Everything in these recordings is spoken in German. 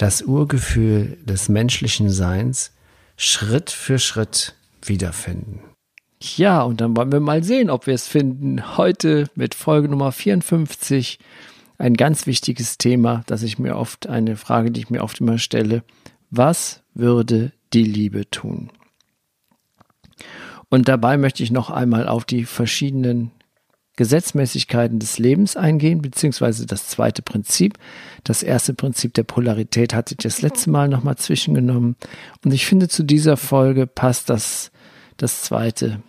das Urgefühl des menschlichen Seins Schritt für Schritt wiederfinden. Ja, und dann wollen wir mal sehen, ob wir es finden. Heute mit Folge Nummer 54 ein ganz wichtiges Thema, das ich mir oft, eine Frage, die ich mir oft immer stelle. Was würde die Liebe tun? Und dabei möchte ich noch einmal auf die verschiedenen Gesetzmäßigkeiten des Lebens eingehen, beziehungsweise das zweite Prinzip. Das erste Prinzip der Polarität hatte ich das letzte Mal nochmal zwischengenommen. Und ich finde, zu dieser Folge passt das, das zweite,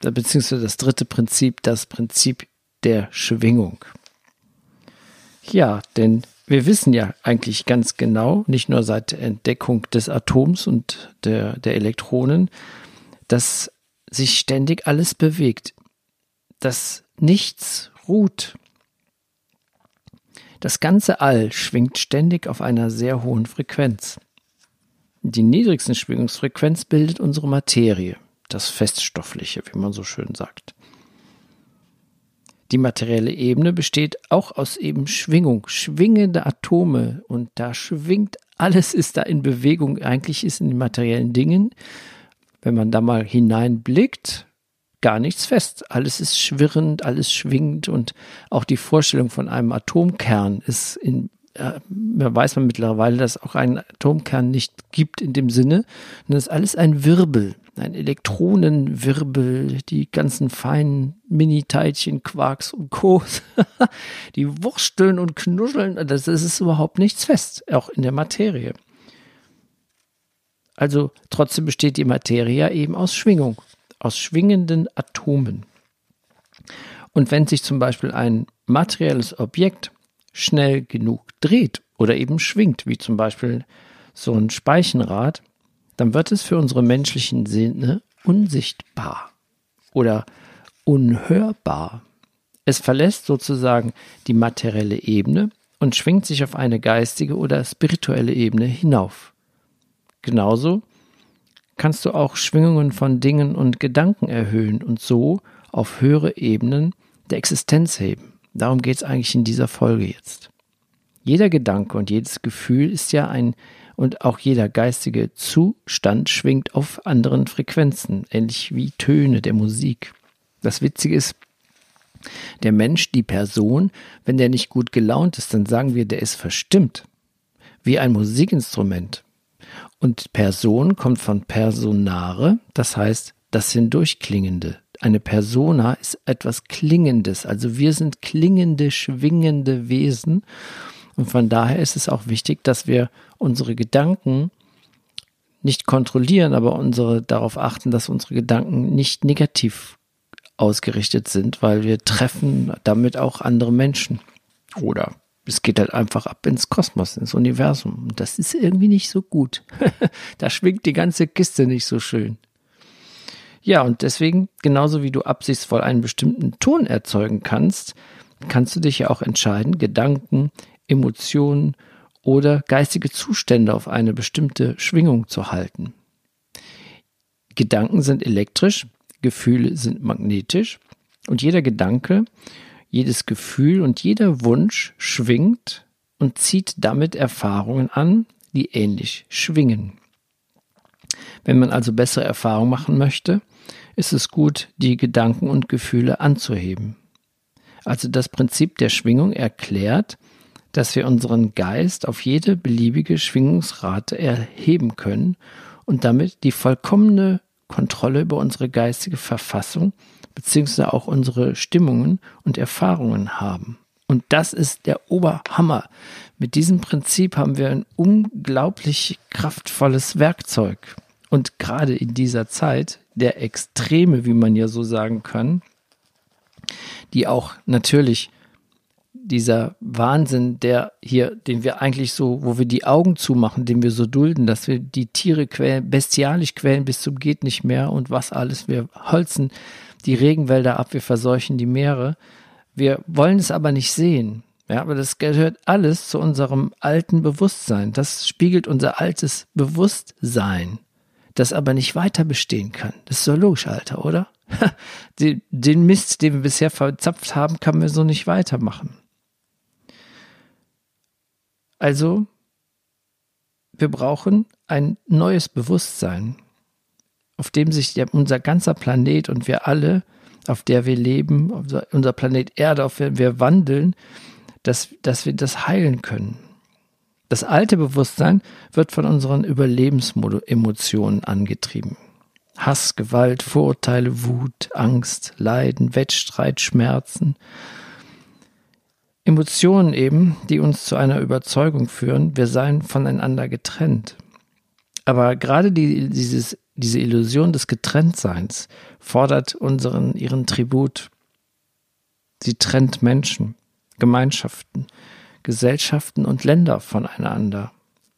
beziehungsweise das dritte Prinzip, das Prinzip der Schwingung. Ja, denn wir wissen ja eigentlich ganz genau, nicht nur seit der Entdeckung des Atoms und der, der Elektronen, dass sich ständig alles bewegt dass nichts ruht. Das ganze All schwingt ständig auf einer sehr hohen Frequenz. Die niedrigste Schwingungsfrequenz bildet unsere Materie, das Feststoffliche, wie man so schön sagt. Die materielle Ebene besteht auch aus eben Schwingung, schwingende Atome und da schwingt alles ist da in Bewegung. Eigentlich ist in den materiellen Dingen, wenn man da mal hineinblickt, gar nichts fest. Alles ist schwirrend, alles schwingt und auch die Vorstellung von einem Atomkern ist in äh, weiß man mittlerweile, dass auch ein Atomkern nicht gibt in dem Sinne. Und das ist alles ein Wirbel, ein Elektronenwirbel, die ganzen feinen Mini-Teilchen, Quarks und Co. die wursteln und knuscheln. Das, das ist überhaupt nichts fest, auch in der Materie. Also trotzdem besteht die Materie eben aus Schwingung aus schwingenden Atomen. Und wenn sich zum Beispiel ein materielles Objekt schnell genug dreht oder eben schwingt, wie zum Beispiel so ein Speichenrad, dann wird es für unsere menschlichen Sinne unsichtbar oder unhörbar. Es verlässt sozusagen die materielle Ebene und schwingt sich auf eine geistige oder spirituelle Ebene hinauf. Genauso kannst du auch Schwingungen von Dingen und Gedanken erhöhen und so auf höhere Ebenen der Existenz heben. Darum geht es eigentlich in dieser Folge jetzt. Jeder Gedanke und jedes Gefühl ist ja ein und auch jeder geistige Zustand schwingt auf anderen Frequenzen, ähnlich wie Töne der Musik. Das Witzige ist, der Mensch, die Person, wenn der nicht gut gelaunt ist, dann sagen wir, der ist verstimmt. Wie ein Musikinstrument. Und Person kommt von personare, das heißt das Hindurchklingende. Eine Persona ist etwas Klingendes, also wir sind klingende, schwingende Wesen. Und von daher ist es auch wichtig, dass wir unsere Gedanken nicht kontrollieren, aber unsere darauf achten, dass unsere Gedanken nicht negativ ausgerichtet sind, weil wir treffen damit auch andere Menschen oder es geht halt einfach ab ins Kosmos, ins Universum. Und das ist irgendwie nicht so gut. da schwingt die ganze Kiste nicht so schön. Ja, und deswegen, genauso wie du absichtsvoll einen bestimmten Ton erzeugen kannst, kannst du dich ja auch entscheiden, Gedanken, Emotionen oder geistige Zustände auf eine bestimmte Schwingung zu halten. Gedanken sind elektrisch, Gefühle sind magnetisch und jeder Gedanke jedes Gefühl und jeder Wunsch schwingt und zieht damit Erfahrungen an, die ähnlich schwingen. Wenn man also bessere Erfahrungen machen möchte, ist es gut, die Gedanken und Gefühle anzuheben. Also das Prinzip der Schwingung erklärt, dass wir unseren Geist auf jede beliebige Schwingungsrate erheben können und damit die vollkommene Kontrolle über unsere geistige Verfassung beziehungsweise auch unsere Stimmungen und Erfahrungen haben. Und das ist der Oberhammer. Mit diesem Prinzip haben wir ein unglaublich kraftvolles Werkzeug. Und gerade in dieser Zeit der Extreme, wie man ja so sagen kann, die auch natürlich dieser Wahnsinn, der hier, den wir eigentlich so, wo wir die Augen zumachen, den wir so dulden, dass wir die Tiere quälen, bestialisch quälen bis zum geht nicht mehr und was alles. Wir holzen die Regenwälder ab, wir verseuchen die Meere. Wir wollen es aber nicht sehen. Ja, aber das gehört alles zu unserem alten Bewusstsein. Das spiegelt unser altes Bewusstsein, das aber nicht weiter bestehen kann. Das ist so logisch, Alter, oder? den Mist, den wir bisher verzapft haben, kann man so nicht weitermachen. Also, wir brauchen ein neues Bewusstsein, auf dem sich unser ganzer Planet und wir alle, auf der wir leben, unser Planet Erde, auf dem wir wandeln, dass, dass wir das heilen können. Das alte Bewusstsein wird von unseren Überlebensemotionen angetrieben. Hass, Gewalt, Vorurteile, Wut, Angst, Leiden, Wettstreit, Schmerzen. Emotionen eben, die uns zu einer Überzeugung führen, wir seien voneinander getrennt. Aber gerade die, dieses, diese Illusion des Getrenntseins fordert unseren, ihren Tribut. Sie trennt Menschen, Gemeinschaften, Gesellschaften und Länder voneinander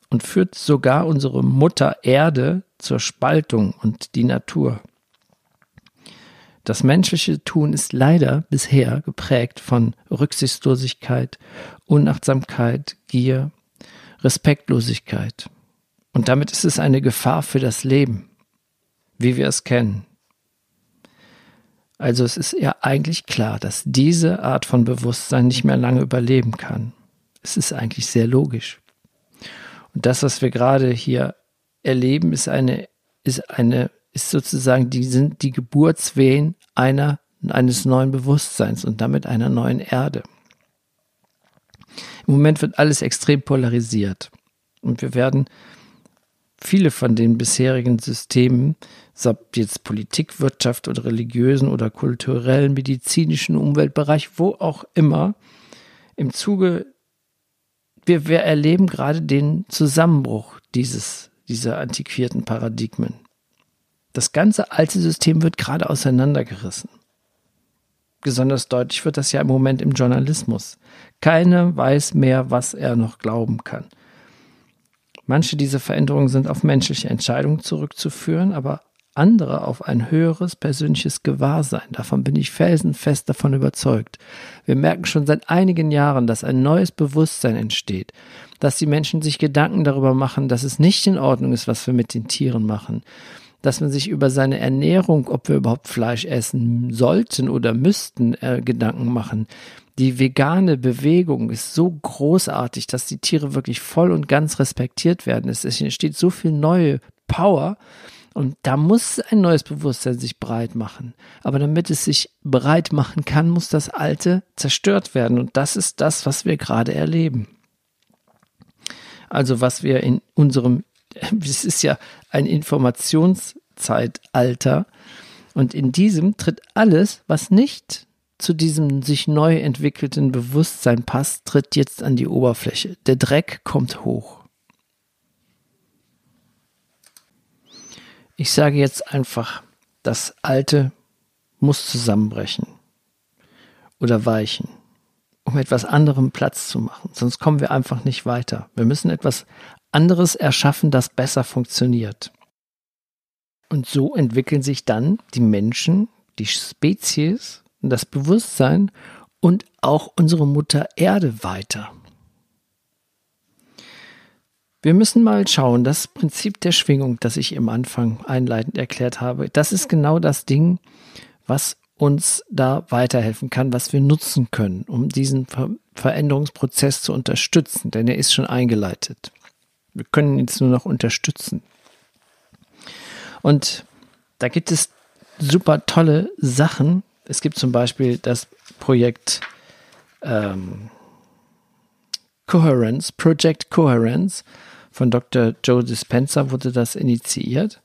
und führt sogar unsere Mutter Erde zur Spaltung und die Natur. Das menschliche Tun ist leider bisher geprägt von Rücksichtslosigkeit, Unachtsamkeit, Gier, Respektlosigkeit. Und damit ist es eine Gefahr für das Leben, wie wir es kennen. Also es ist ja eigentlich klar, dass diese Art von Bewusstsein nicht mehr lange überleben kann. Es ist eigentlich sehr logisch. Und das, was wir gerade hier erleben, ist eine, ist eine, ist sozusagen, die sind die Geburtswehen einer, eines neuen Bewusstseins und damit einer neuen Erde. Im Moment wird alles extrem polarisiert. Und wir werden viele von den bisherigen Systemen, ob jetzt Politik, Wirtschaft oder religiösen oder kulturellen, medizinischen Umweltbereich, wo auch immer, im Zuge, wir, wir erleben gerade den Zusammenbruch dieses dieser antiquierten Paradigmen. Das ganze alte System wird gerade auseinandergerissen. Besonders deutlich wird das ja im Moment im Journalismus. Keiner weiß mehr, was er noch glauben kann. Manche dieser Veränderungen sind auf menschliche Entscheidungen zurückzuführen, aber andere auf ein höheres persönliches Gewahrsein. Davon bin ich felsenfest davon überzeugt. Wir merken schon seit einigen Jahren, dass ein neues Bewusstsein entsteht, dass die Menschen sich Gedanken darüber machen, dass es nicht in Ordnung ist, was wir mit den Tieren machen, dass man sich über seine Ernährung, ob wir überhaupt Fleisch essen sollten oder müssten, äh, Gedanken machen. Die vegane Bewegung ist so großartig, dass die Tiere wirklich voll und ganz respektiert werden. Es entsteht so viel neue Power, und da muss ein neues Bewusstsein sich breit machen. Aber damit es sich breit machen kann, muss das Alte zerstört werden. Und das ist das, was wir gerade erleben. Also was wir in unserem, es ist ja ein Informationszeitalter. Und in diesem tritt alles, was nicht zu diesem sich neu entwickelten Bewusstsein passt, tritt jetzt an die Oberfläche. Der Dreck kommt hoch. Ich sage jetzt einfach, das Alte muss zusammenbrechen oder weichen, um etwas anderem Platz zu machen. Sonst kommen wir einfach nicht weiter. Wir müssen etwas anderes erschaffen, das besser funktioniert. Und so entwickeln sich dann die Menschen, die Spezies, das Bewusstsein und auch unsere Mutter Erde weiter. Wir müssen mal schauen, das Prinzip der Schwingung, das ich im Anfang einleitend erklärt habe, das ist genau das Ding, was uns da weiterhelfen kann, was wir nutzen können, um diesen Ver Veränderungsprozess zu unterstützen, denn er ist schon eingeleitet. Wir können ihn jetzt nur noch unterstützen. Und da gibt es super tolle Sachen. Es gibt zum Beispiel das Projekt ähm, Coherence, Project Coherence von Dr. Joe Dispenza wurde das initiiert.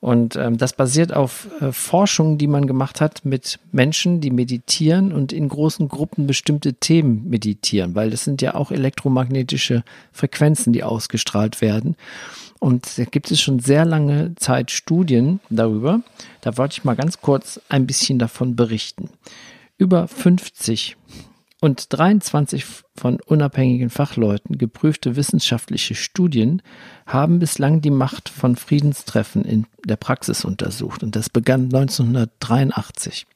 Und ähm, das basiert auf äh, Forschungen, die man gemacht hat mit Menschen, die meditieren und in großen Gruppen bestimmte Themen meditieren, weil das sind ja auch elektromagnetische Frequenzen, die ausgestrahlt werden. Und da gibt es schon sehr lange Zeit Studien darüber. Da wollte ich mal ganz kurz ein bisschen davon berichten. Über 50 und 23 von unabhängigen Fachleuten geprüfte wissenschaftliche Studien haben bislang die Macht von Friedenstreffen in der Praxis untersucht und das begann 1983.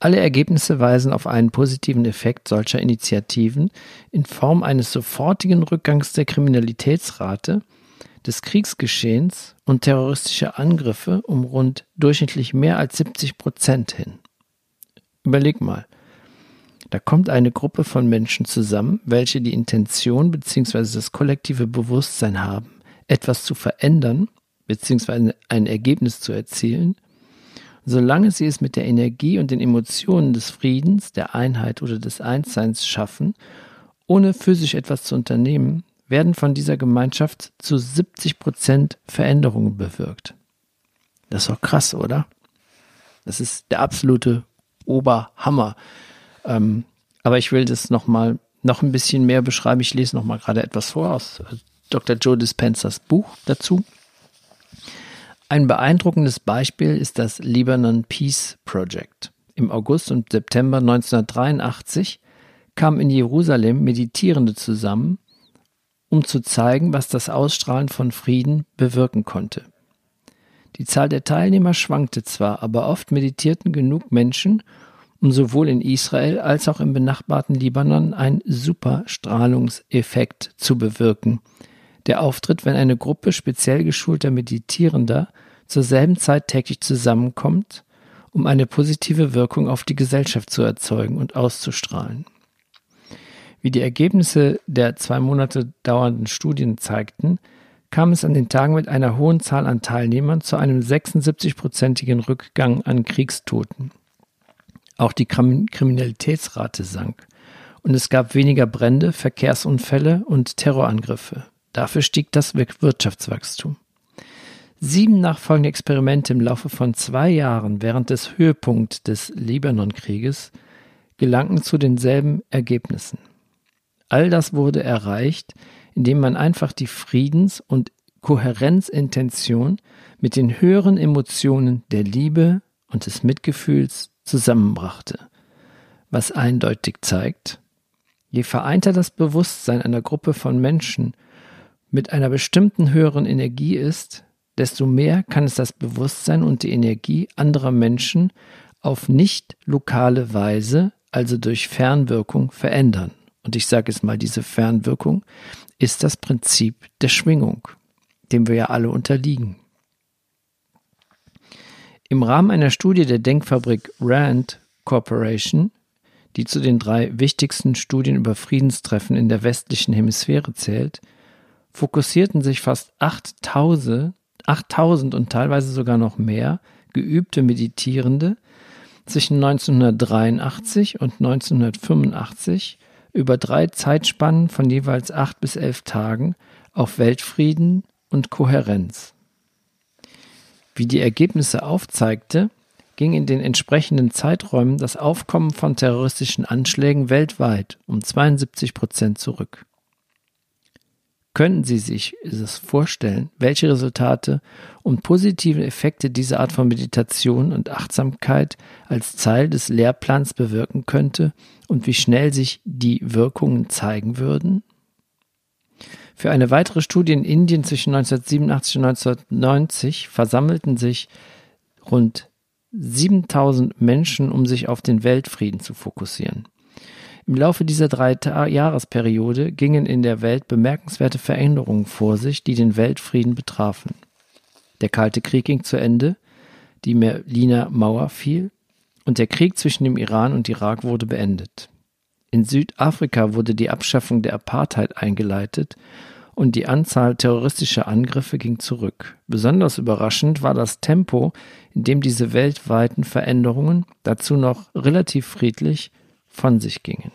Alle Ergebnisse weisen auf einen positiven Effekt solcher Initiativen in Form eines sofortigen Rückgangs der Kriminalitätsrate, des Kriegsgeschehens und terroristischer Angriffe um rund durchschnittlich mehr als 70 Prozent hin. Überleg mal, da kommt eine Gruppe von Menschen zusammen, welche die Intention bzw. das kollektive Bewusstsein haben, etwas zu verändern bzw. ein Ergebnis zu erzielen, solange sie es mit der Energie und den Emotionen des Friedens, der Einheit oder des Einsseins schaffen, ohne physisch etwas zu unternehmen, werden von dieser Gemeinschaft zu 70 Prozent Veränderungen bewirkt. Das ist doch krass, oder? Das ist der absolute Oberhammer. Ähm, aber ich will das nochmal noch ein bisschen mehr beschreiben. Ich lese nochmal gerade etwas vor aus äh, Dr. Joe Dispensers Buch dazu. Ein beeindruckendes Beispiel ist das Lebanon Peace Project. Im August und September 1983 kamen in Jerusalem Meditierende zusammen, um zu zeigen, was das Ausstrahlen von Frieden bewirken konnte. Die Zahl der Teilnehmer schwankte zwar, aber oft meditierten genug Menschen, um sowohl in Israel als auch im benachbarten Libanon einen Superstrahlungseffekt zu bewirken. Der auftritt, wenn eine Gruppe speziell geschulter Meditierender zur selben Zeit täglich zusammenkommt, um eine positive Wirkung auf die Gesellschaft zu erzeugen und auszustrahlen. Wie die Ergebnisse der zwei Monate dauernden Studien zeigten, kam es an den Tagen mit einer hohen Zahl an Teilnehmern zu einem 76-prozentigen Rückgang an Kriegstoten. Auch die Kriminalitätsrate sank. Und es gab weniger Brände, Verkehrsunfälle und Terrorangriffe. Dafür stieg das Wirtschaftswachstum. Sieben nachfolgende Experimente im Laufe von zwei Jahren während des Höhepunkts des Libanonkrieges gelangten zu denselben Ergebnissen. All das wurde erreicht, indem man einfach die Friedens- und Kohärenzintention mit den höheren Emotionen der Liebe und des Mitgefühls zusammenbrachte, was eindeutig zeigt, je vereinter das Bewusstsein einer Gruppe von Menschen mit einer bestimmten höheren Energie ist, desto mehr kann es das Bewusstsein und die Energie anderer Menschen auf nicht lokale Weise, also durch Fernwirkung, verändern. Und ich sage es mal, diese Fernwirkung ist das Prinzip der Schwingung, dem wir ja alle unterliegen. Im Rahmen einer Studie der Denkfabrik Rand Corporation, die zu den drei wichtigsten Studien über Friedenstreffen in der westlichen Hemisphäre zählt, fokussierten sich fast 8000, 8000 und teilweise sogar noch mehr geübte Meditierende zwischen 1983 und 1985 über drei Zeitspannen von jeweils acht bis elf Tagen auf Weltfrieden und Kohärenz. Wie die Ergebnisse aufzeigte, ging in den entsprechenden Zeiträumen das Aufkommen von terroristischen Anschlägen weltweit um 72 Prozent zurück. Können Sie sich es vorstellen, welche Resultate und positive Effekte diese Art von Meditation und Achtsamkeit als Teil des Lehrplans bewirken könnte und wie schnell sich die Wirkungen zeigen würden? Für eine weitere Studie in Indien zwischen 1987 und 1990 versammelten sich rund 7000 Menschen, um sich auf den Weltfrieden zu fokussieren. Im Laufe dieser drei Jahresperiode gingen in der Welt bemerkenswerte Veränderungen vor sich, die den Weltfrieden betrafen. Der Kalte Krieg ging zu Ende, die Berliner Mauer fiel und der Krieg zwischen dem Iran und Irak wurde beendet. In Südafrika wurde die Abschaffung der Apartheid eingeleitet und die Anzahl terroristischer Angriffe ging zurück. Besonders überraschend war das Tempo, in dem diese weltweiten Veränderungen, dazu noch relativ friedlich, von sich gingen.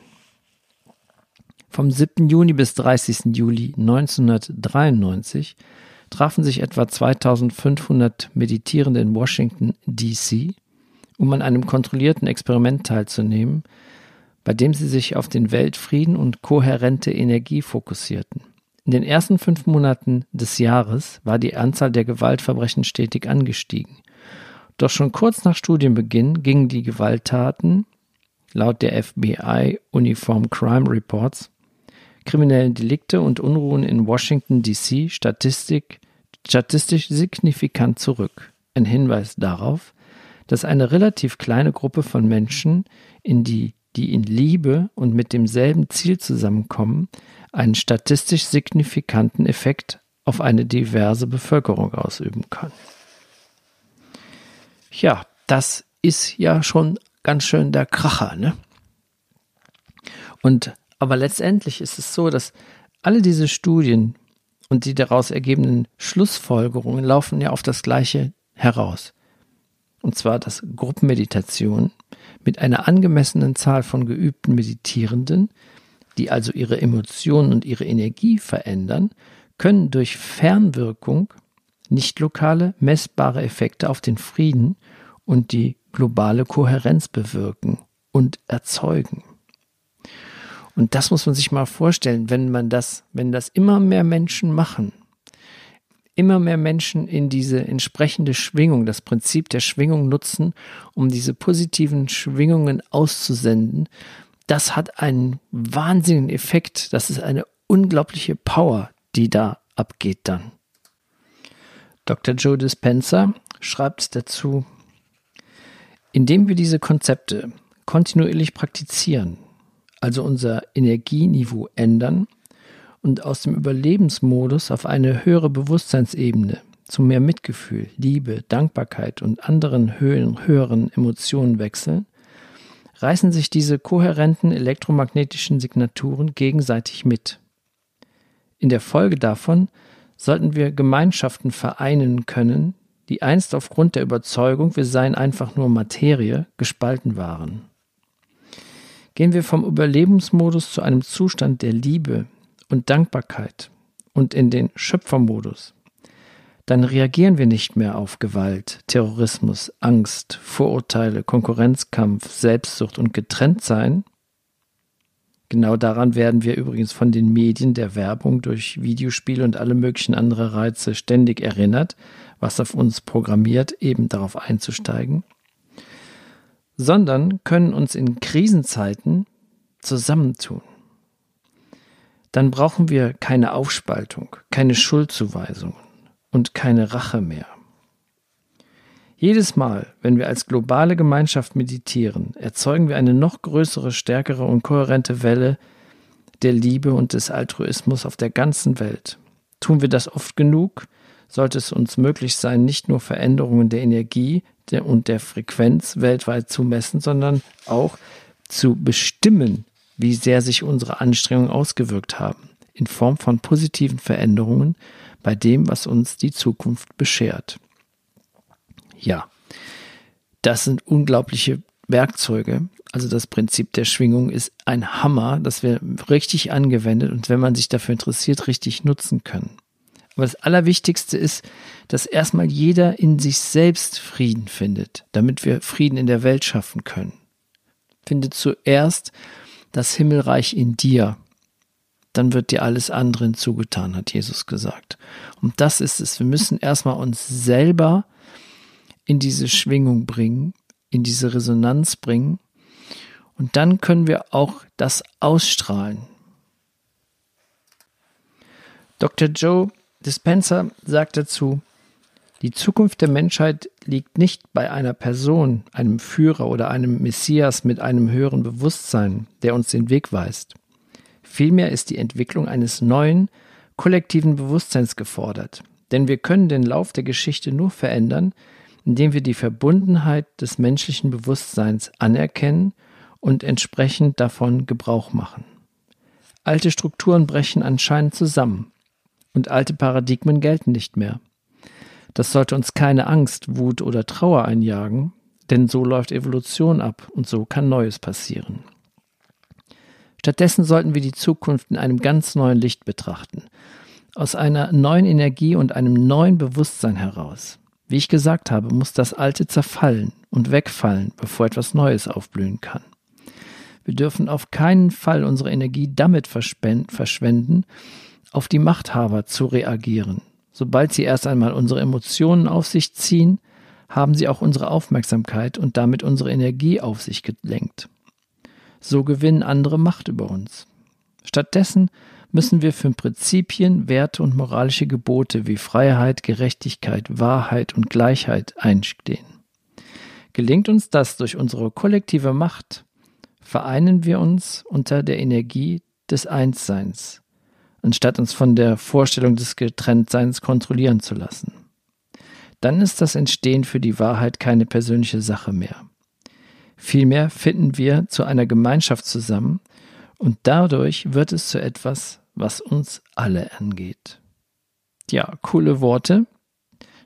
Vom 7. Juni bis 30. Juli 1993 trafen sich etwa 2500 Meditierende in Washington, D.C., um an einem kontrollierten Experiment teilzunehmen, bei dem sie sich auf den Weltfrieden und kohärente Energie fokussierten. In den ersten fünf Monaten des Jahres war die Anzahl der Gewaltverbrechen stetig angestiegen. Doch schon kurz nach Studienbeginn gingen die Gewalttaten laut der FBI Uniform Crime Reports kriminellen Delikte und Unruhen in Washington DC statistisch signifikant zurück. Ein Hinweis darauf, dass eine relativ kleine Gruppe von Menschen, in die, die in Liebe und mit demselben Ziel zusammenkommen, einen statistisch signifikanten Effekt auf eine diverse Bevölkerung ausüben kann. Ja, das ist ja schon ganz schön der Kracher, ne? Und aber letztendlich ist es so, dass alle diese Studien und die daraus ergebenden Schlussfolgerungen laufen ja auf das Gleiche heraus. Und zwar, dass Gruppenmeditation mit einer angemessenen Zahl von geübten Meditierenden, die also ihre Emotionen und ihre Energie verändern, können durch Fernwirkung nicht lokale, messbare Effekte auf den Frieden und die globale Kohärenz bewirken und erzeugen. Und das muss man sich mal vorstellen, wenn man das, wenn das immer mehr Menschen machen, immer mehr Menschen in diese entsprechende Schwingung, das Prinzip der Schwingung nutzen, um diese positiven Schwingungen auszusenden, das hat einen wahnsinnigen Effekt. Das ist eine unglaubliche Power, die da abgeht dann. Dr. Joe Dispenza schreibt dazu, indem wir diese Konzepte kontinuierlich praktizieren, also unser Energieniveau ändern und aus dem Überlebensmodus auf eine höhere Bewusstseinsebene zu mehr Mitgefühl, Liebe, Dankbarkeit und anderen höheren Emotionen wechseln, reißen sich diese kohärenten elektromagnetischen Signaturen gegenseitig mit. In der Folge davon sollten wir Gemeinschaften vereinen können, die einst aufgrund der Überzeugung, wir seien einfach nur Materie, gespalten waren. Gehen wir vom Überlebensmodus zu einem Zustand der Liebe und Dankbarkeit und in den Schöpfermodus, dann reagieren wir nicht mehr auf Gewalt, Terrorismus, Angst, Vorurteile, Konkurrenzkampf, Selbstsucht und Getrenntsein, Genau daran werden wir übrigens von den Medien, der Werbung durch Videospiele und alle möglichen andere Reize ständig erinnert, was auf uns programmiert, eben darauf einzusteigen, sondern können uns in Krisenzeiten zusammentun. Dann brauchen wir keine Aufspaltung, keine Schuldzuweisungen und keine Rache mehr. Jedes Mal, wenn wir als globale Gemeinschaft meditieren, erzeugen wir eine noch größere, stärkere und kohärente Welle der Liebe und des Altruismus auf der ganzen Welt. Tun wir das oft genug, sollte es uns möglich sein, nicht nur Veränderungen der Energie und der Frequenz weltweit zu messen, sondern auch zu bestimmen, wie sehr sich unsere Anstrengungen ausgewirkt haben, in Form von positiven Veränderungen bei dem, was uns die Zukunft beschert ja, das sind unglaubliche Werkzeuge. Also das Prinzip der Schwingung ist ein Hammer, das wir richtig angewendet und wenn man sich dafür interessiert, richtig nutzen können. Aber das Allerwichtigste ist, dass erstmal jeder in sich selbst Frieden findet, damit wir Frieden in der Welt schaffen können. Finde zuerst das Himmelreich in dir. Dann wird dir alles andere hinzugetan, hat Jesus gesagt. Und das ist es. Wir müssen erstmal uns selber in diese Schwingung bringen, in diese Resonanz bringen. Und dann können wir auch das ausstrahlen. Dr. Joe Dispenza sagt dazu, die Zukunft der Menschheit liegt nicht bei einer Person, einem Führer oder einem Messias mit einem höheren Bewusstsein, der uns den Weg weist. Vielmehr ist die Entwicklung eines neuen, kollektiven Bewusstseins gefordert. Denn wir können den Lauf der Geschichte nur verändern, indem wir die Verbundenheit des menschlichen Bewusstseins anerkennen und entsprechend davon Gebrauch machen. Alte Strukturen brechen anscheinend zusammen und alte Paradigmen gelten nicht mehr. Das sollte uns keine Angst, Wut oder Trauer einjagen, denn so läuft Evolution ab und so kann Neues passieren. Stattdessen sollten wir die Zukunft in einem ganz neuen Licht betrachten, aus einer neuen Energie und einem neuen Bewusstsein heraus. Wie ich gesagt habe, muss das Alte zerfallen und wegfallen, bevor etwas Neues aufblühen kann. Wir dürfen auf keinen Fall unsere Energie damit verschwenden, auf die Machthaber zu reagieren. Sobald sie erst einmal unsere Emotionen auf sich ziehen, haben sie auch unsere Aufmerksamkeit und damit unsere Energie auf sich gelenkt. so gewinnen andere Macht über uns. Stattdessen müssen wir für Prinzipien, Werte und moralische Gebote wie Freiheit, Gerechtigkeit, Wahrheit und Gleichheit einstehen. Gelingt uns das durch unsere kollektive Macht, vereinen wir uns unter der Energie des Einsseins, anstatt uns von der Vorstellung des Getrenntseins kontrollieren zu lassen. Dann ist das Entstehen für die Wahrheit keine persönliche Sache mehr. Vielmehr finden wir zu einer Gemeinschaft zusammen und dadurch wird es zu etwas, was uns alle angeht. Ja, coole Worte.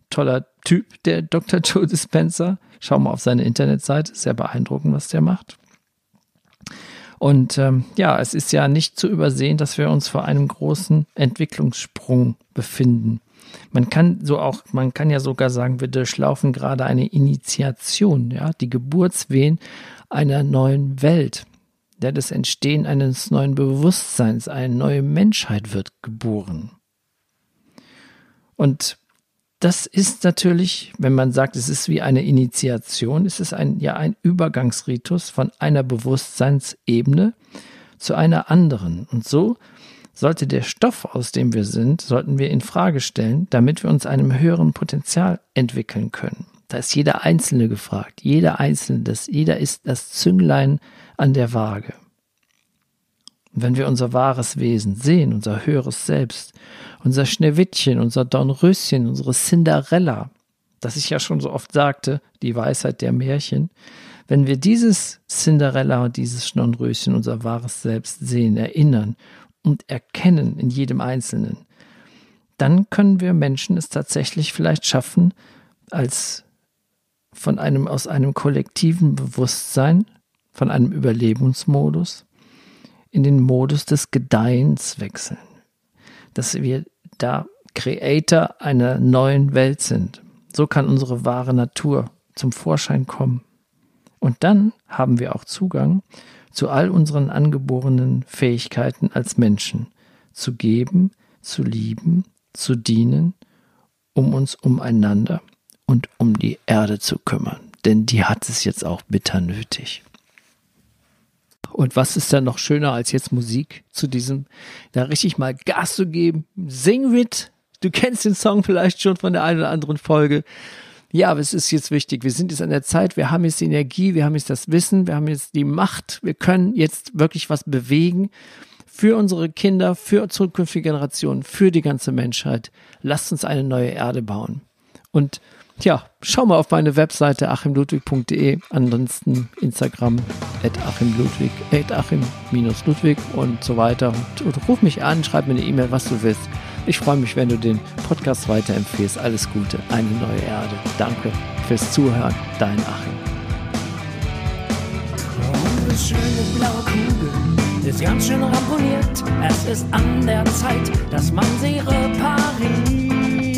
Toller Typ, der Dr. Joe Dispenza. Schau mal auf seine Internetseite, sehr beeindruckend, was der macht. Und ähm, ja, es ist ja nicht zu übersehen, dass wir uns vor einem großen Entwicklungssprung befinden. Man kann so auch, man kann ja sogar sagen, wir durchlaufen gerade eine Initiation, ja, die Geburtswehen einer neuen Welt. Ja, das Entstehen eines neuen Bewusstseins, eine neue Menschheit wird geboren. Und das ist natürlich, wenn man sagt, es ist wie eine Initiation, ist es ein, ja ein Übergangsritus von einer Bewusstseinsebene zu einer anderen. Und so sollte der Stoff, aus dem wir sind, sollten wir in Frage stellen, damit wir uns einem höheren Potenzial entwickeln können. Da ist jeder Einzelne gefragt, jeder Einzelne, das, jeder ist das Zünglein an der Waage. Und wenn wir unser wahres Wesen sehen, unser höheres Selbst, unser Schneewittchen, unser Dornröschen, unsere Cinderella, das ich ja schon so oft sagte, die Weisheit der Märchen, wenn wir dieses Cinderella und dieses Dornröschen, unser wahres Selbst sehen, erinnern und erkennen in jedem Einzelnen, dann können wir Menschen es tatsächlich vielleicht schaffen, als von einem, aus einem kollektiven Bewusstsein, von einem Überlebensmodus, in den Modus des Gedeihens wechseln. Dass wir da Creator einer neuen Welt sind. So kann unsere wahre Natur zum Vorschein kommen. Und dann haben wir auch Zugang zu all unseren angeborenen Fähigkeiten als Menschen, zu geben, zu lieben, zu dienen, um uns umeinander und um die Erde zu kümmern. Denn die hat es jetzt auch bitter nötig. Und was ist dann noch schöner als jetzt Musik zu diesem, da richtig mal Gas zu geben? Sing mit. Du kennst den Song vielleicht schon von der einen oder anderen Folge. Ja, aber es ist jetzt wichtig. Wir sind jetzt an der Zeit, wir haben jetzt die Energie, wir haben jetzt das Wissen, wir haben jetzt die Macht, wir können jetzt wirklich was bewegen für unsere Kinder, für zukünftige Generationen, für die ganze Menschheit. Lasst uns eine neue Erde bauen. Und ja, schau mal auf meine Webseite achimludwig.de, ansonsten Instagram at achimludwig, at achim-ludwig und so weiter. Und, ruf mich an, schreib mir eine E-Mail, was du willst. Ich freue mich, wenn du den Podcast weiterempfehlst. Alles Gute, eine neue Erde. Danke fürs Zuhören, dein Achim. Schöne blaue Kugel ist ganz schön ramponiert. Es ist an der Zeit, dass man sie repariert.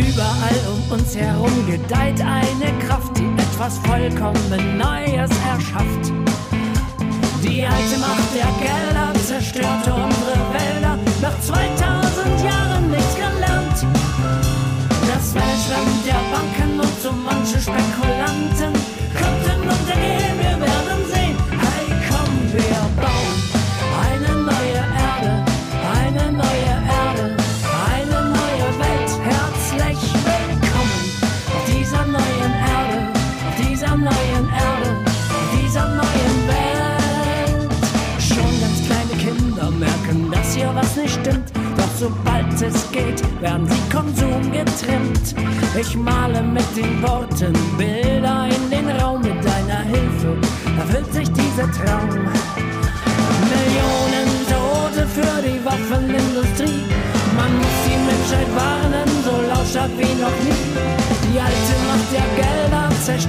Überall um uns herum gedeiht eine Kraft, die etwas vollkommen Neues erschafft. Die alte Macht der Gelder zerstörte unsere Wälder, nach 2000 Jahren nichts gelernt. Das Weltschwemmen der Banken und so manche Spekulanten könnten untergehen, wir werden sehen. Hey, komm, wir bauen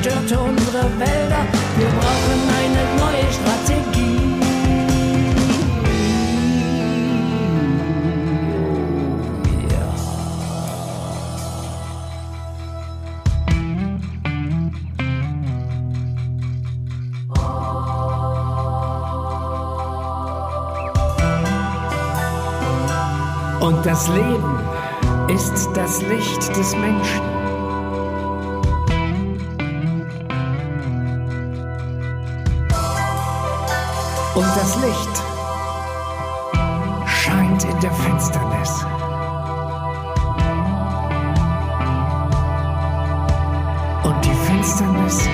zerstörte unsere Wälder. Wir brauchen eine neue Strategie. Und das Leben ist das Licht des Menschen. Und das Licht scheint in der Finsternis. Und die Finsternis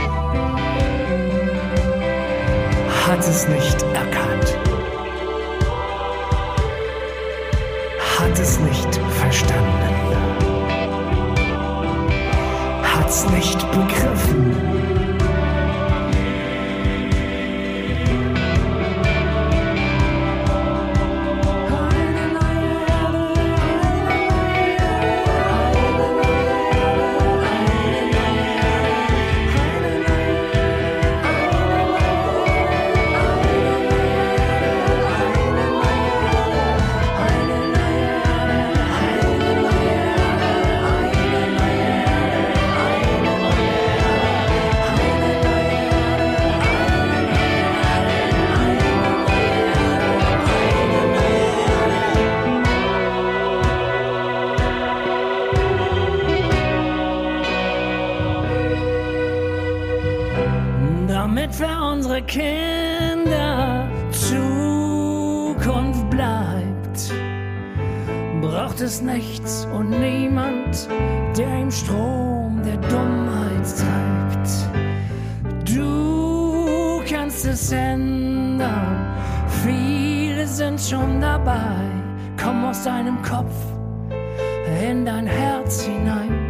hat es nicht es ändern. Viele sind schon dabei. Komm aus deinem Kopf in dein Herz hinein.